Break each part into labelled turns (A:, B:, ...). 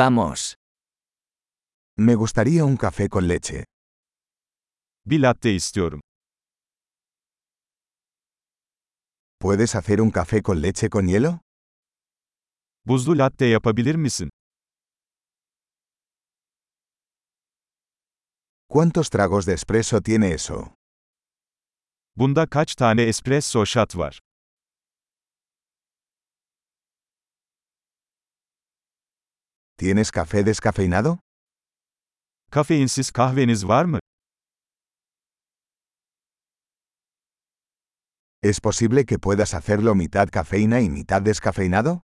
A: Vamos.
B: Me gustaría un café con leche.
C: Bir latte istiyorum.
B: ¿Puedes hacer un café con leche con hielo?
C: Buzlu latte yapabilir misin?
B: ¿Cuántos tragos de espresso tiene eso?
C: Bunda kaç tane espresso shot var?
B: ¿Tienes café descafeinado?
C: Kafeinsiz kahveniz var mı?
B: ¿Es posible que puedas hacerlo mitad cafeína y mitad descafeinado?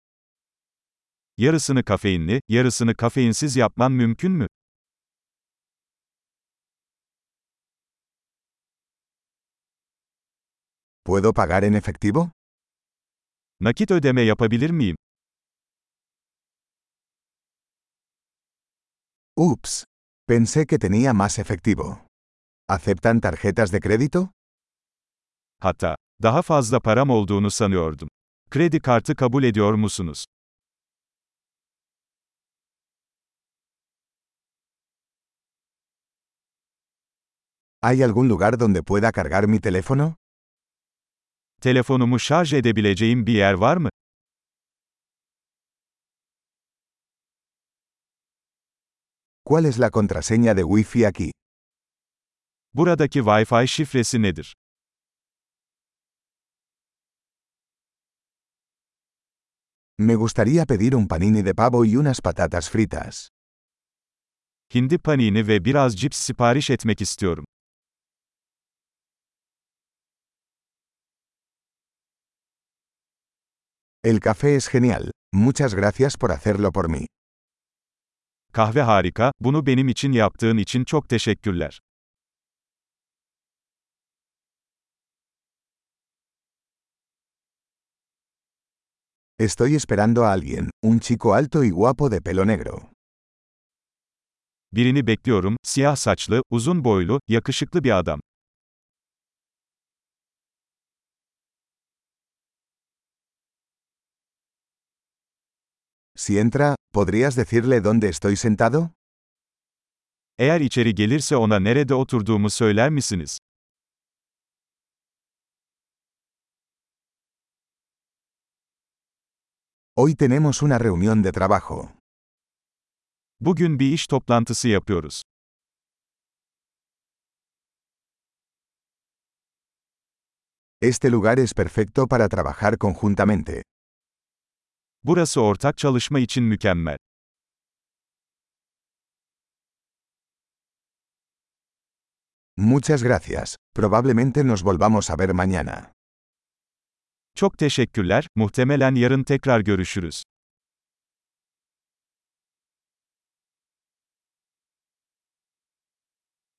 C: Yarısını kafeinli, yarısını kafeinsiz yapman mümkün mü?
B: ¿Puedo pagar en efectivo?
C: Nakit ödeme yapabilir miyim?
B: Ups. Pensé que tenía más efectivo. ¿Aceptan tarjetas de crédito?
C: Hatta, daha fazla param olduğunu sanıyordum. Kredi kartı kabul ediyor musunuz?
B: ¿Hay algún lugar donde pueda cargar mi teléfono?
C: Telefonumu şarj edebileceğim bir yer var mı?
B: ¿Cuál es la contraseña de Wi-Fi aquí?
C: Buradaki Wi-Fi şifresi nedir?
B: Me gustaría pedir un panini de pavo y unas patatas fritas.
C: Hindi panini ve biraz cips sipariş etmek istiyorum.
B: El café es genial. Muchas gracias por hacerlo por mí.
C: Kahve harika, bunu benim için yaptığın için çok teşekkürler.
B: Estoy esperando a alguien, un chico alto y guapo de pelo negro.
C: Birini bekliyorum, siyah saçlı, uzun boylu, yakışıklı bir adam.
B: Si entra, ¿podrías decirle dónde estoy sentado?
C: Eğer içeri gelirse ona nerede oturduğumu söyler misiniz?
B: Hoy tenemos una reunión de trabajo.
C: Bugün bir iş toplantısı yapıyoruz.
B: Este lugar es perfecto para trabajar conjuntamente.
C: Burası ortak çalışma için mükemmel.
B: Muchas gracias. Probablemente nos volvamos a ver mañana.
C: Çok teşekkürler, muhtemelen yarın tekrar görüşürüz.